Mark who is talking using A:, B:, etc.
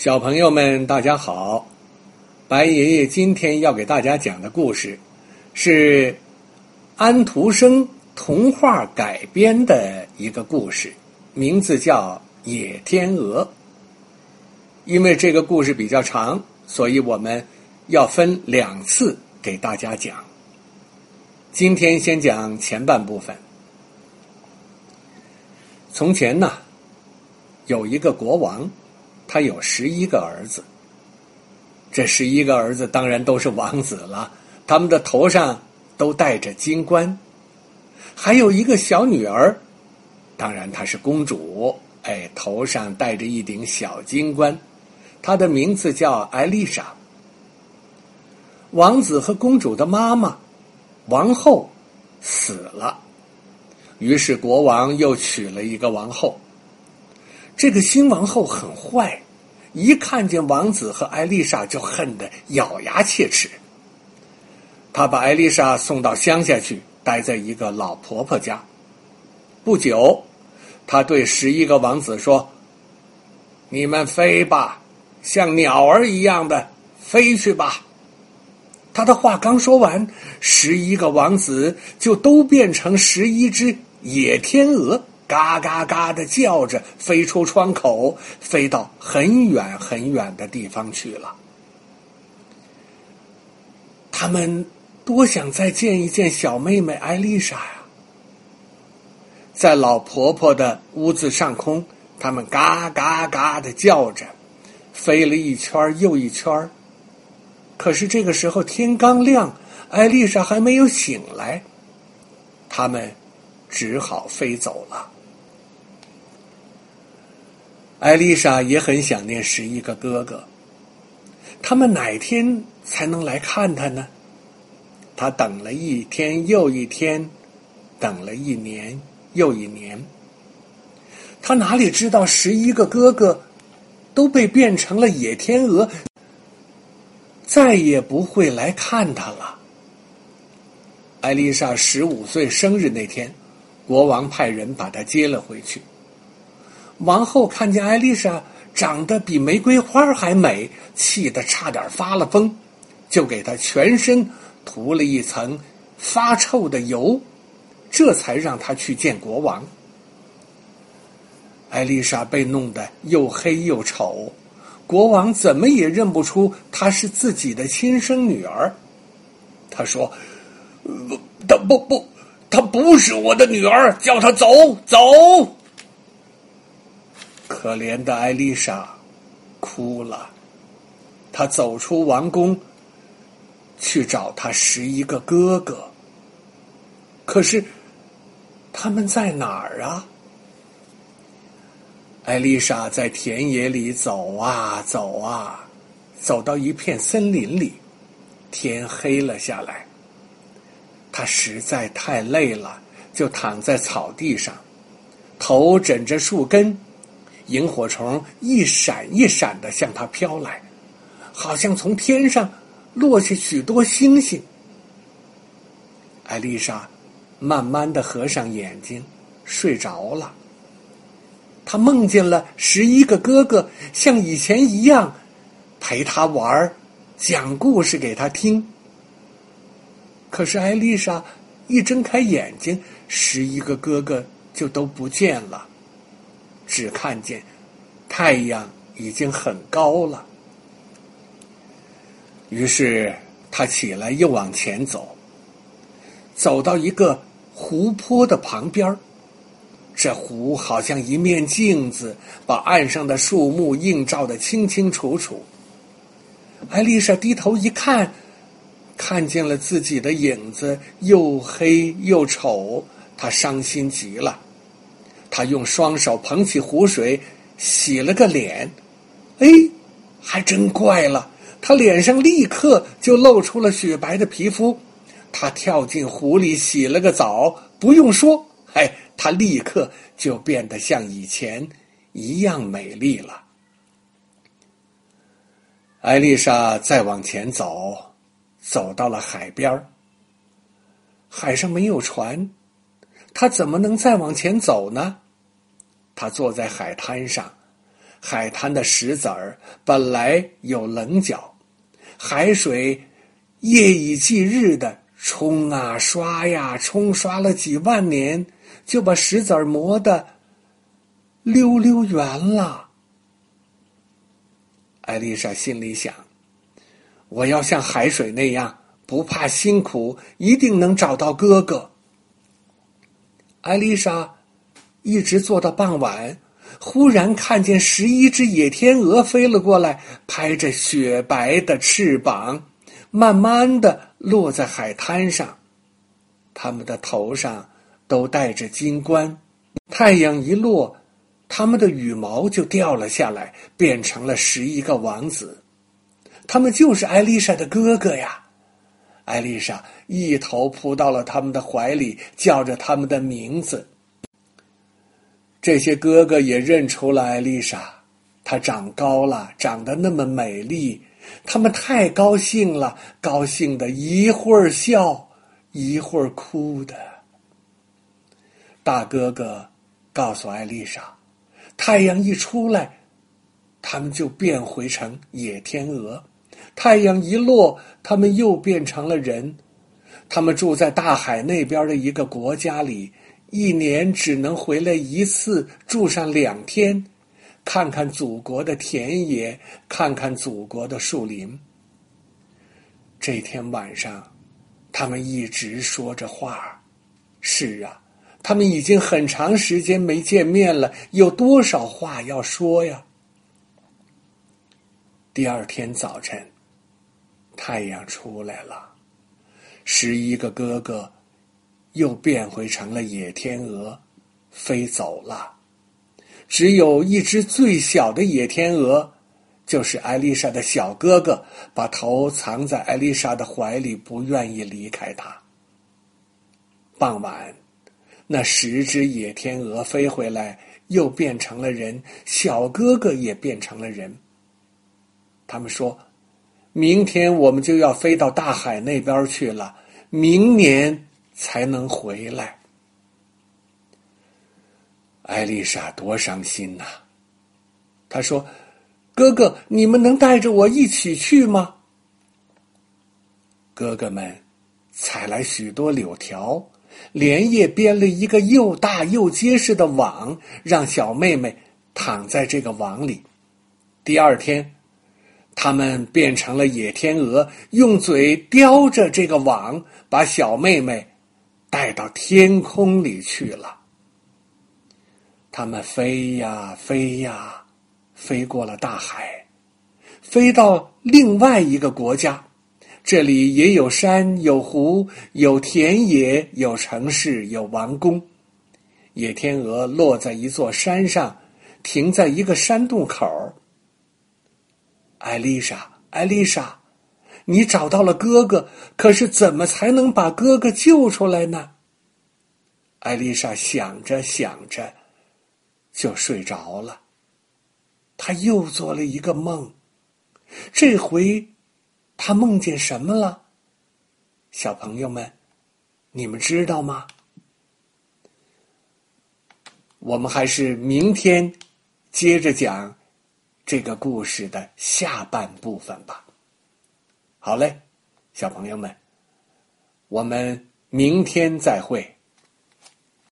A: 小朋友们，大家好！白爷爷今天要给大家讲的故事，是安徒生童话改编的一个故事，名字叫《野天鹅》。因为这个故事比较长，所以我们要分两次给大家讲。今天先讲前半部分。从前呢，有一个国王。他有十一个儿子，这十一个儿子当然都是王子了，他们的头上都戴着金冠，还有一个小女儿，当然她是公主，哎，头上戴着一顶小金冠，她的名字叫艾丽莎。王子和公主的妈妈，王后死了，于是国王又娶了一个王后。这个新王后很坏，一看见王子和艾丽莎就恨得咬牙切齿。她把艾丽莎送到乡下去，待在一个老婆婆家。不久，她对十一个王子说：“你们飞吧，像鸟儿一样的飞去吧。”他的话刚说完，十一个王子就都变成十一只野天鹅。嘎嘎嘎的叫着，飞出窗口，飞到很远很远的地方去了。他们多想再见一见小妹妹艾丽莎呀！在老婆婆的屋子上空，他们嘎嘎嘎的叫着，飞了一圈又一圈。可是这个时候天刚亮，艾丽莎还没有醒来，他们只好飞走了。艾丽莎也很想念十一个哥哥，他们哪天才能来看她呢？她等了一天又一天，等了一年又一年。他哪里知道十一个哥哥都被变成了野天鹅，再也不会来看他了。艾丽莎十五岁生日那天，国王派人把她接了回去。王后看见艾丽莎长得比玫瑰花还美，气得差点发了疯，就给她全身涂了一层发臭的油，这才让她去见国王。艾丽莎被弄得又黑又丑，国王怎么也认不出她是自己的亲生女儿。他说：“呃她不不，她不是我的女儿，叫她走走。”可怜的艾丽莎哭了，她走出王宫，去找她十一个哥哥。可是他们在哪儿啊？艾丽莎在田野里走啊走啊，走到一片森林里，天黑了下来。她实在太累了，就躺在草地上，头枕着树根。萤火虫一闪一闪的向他飘来，好像从天上落下许多星星。艾丽莎慢慢的合上眼睛，睡着了。她梦见了十一个哥哥，像以前一样陪她玩，讲故事给她听。可是艾丽莎一睁开眼睛，十一个哥哥就都不见了。只看见太阳已经很高了，于是他起来又往前走，走到一个湖泊的旁边这湖好像一面镜子，把岸上的树木映照的清清楚楚。艾丽莎低头一看，看见了自己的影子，又黑又丑，她伤心极了。他用双手捧起湖水，洗了个脸，哎，还真怪了，他脸上立刻就露出了雪白的皮肤。他跳进湖里洗了个澡，不用说，哎，他立刻就变得像以前一样美丽了。艾丽莎再往前走，走到了海边海上没有船。他怎么能再往前走呢？他坐在海滩上，海滩的石子儿本来有棱角，海水夜以继日的冲啊刷呀，冲刷了几万年，就把石子儿磨得溜溜圆了。艾丽莎心里想：“我要像海水那样，不怕辛苦，一定能找到哥哥。”艾丽莎一直坐到傍晚。忽然看见十一只野天鹅飞了过来，拍着雪白的翅膀，慢慢的落在海滩上。它们的头上都戴着金冠，太阳一落，它们的羽毛就掉了下来，变成了十一个王子。他们就是艾丽莎的哥哥呀！艾丽莎一头扑到了他们的怀里，叫着他们的名字。这些哥哥也认出了艾丽莎，她长高了，长得那么美丽，他们太高兴了，高兴的一会儿笑，一会儿哭的。大哥哥告诉艾丽莎，太阳一出来，他们就变回成野天鹅；太阳一落，他们又变成了人。他们住在大海那边的一个国家里。一年只能回来一次，住上两天，看看祖国的田野，看看祖国的树林。这天晚上，他们一直说着话。是啊，他们已经很长时间没见面了，有多少话要说呀？第二天早晨，太阳出来了，十一个哥哥。又变回成了野天鹅，飞走了。只有一只最小的野天鹅，就是艾丽莎的小哥哥，把头藏在艾丽莎的怀里，不愿意离开她。傍晚，那十只野天鹅飞回来，又变成了人，小哥哥也变成了人。他们说：“明天我们就要飞到大海那边去了，明年。”才能回来，艾丽莎多伤心呐！她说：“哥哥，你们能带着我一起去吗？”哥哥们采来许多柳条，连夜编了一个又大又结实的网，让小妹妹躺在这个网里。第二天，他们变成了野天鹅，用嘴叼着这个网，把小妹妹。带到天空里去了。他们飞呀飞呀，飞过了大海，飞到另外一个国家。这里也有山，有湖，有田野，有城市，有王宫。野天鹅落在一座山上，停在一个山洞口。艾丽莎，艾丽莎。你找到了哥哥，可是怎么才能把哥哥救出来呢？艾丽莎想着想着，就睡着了。她又做了一个梦，这回她梦见什么了？小朋友们，你们知道吗？我们还是明天接着讲这个故事的下半部分吧。好嘞，小朋友们，我们明天再会。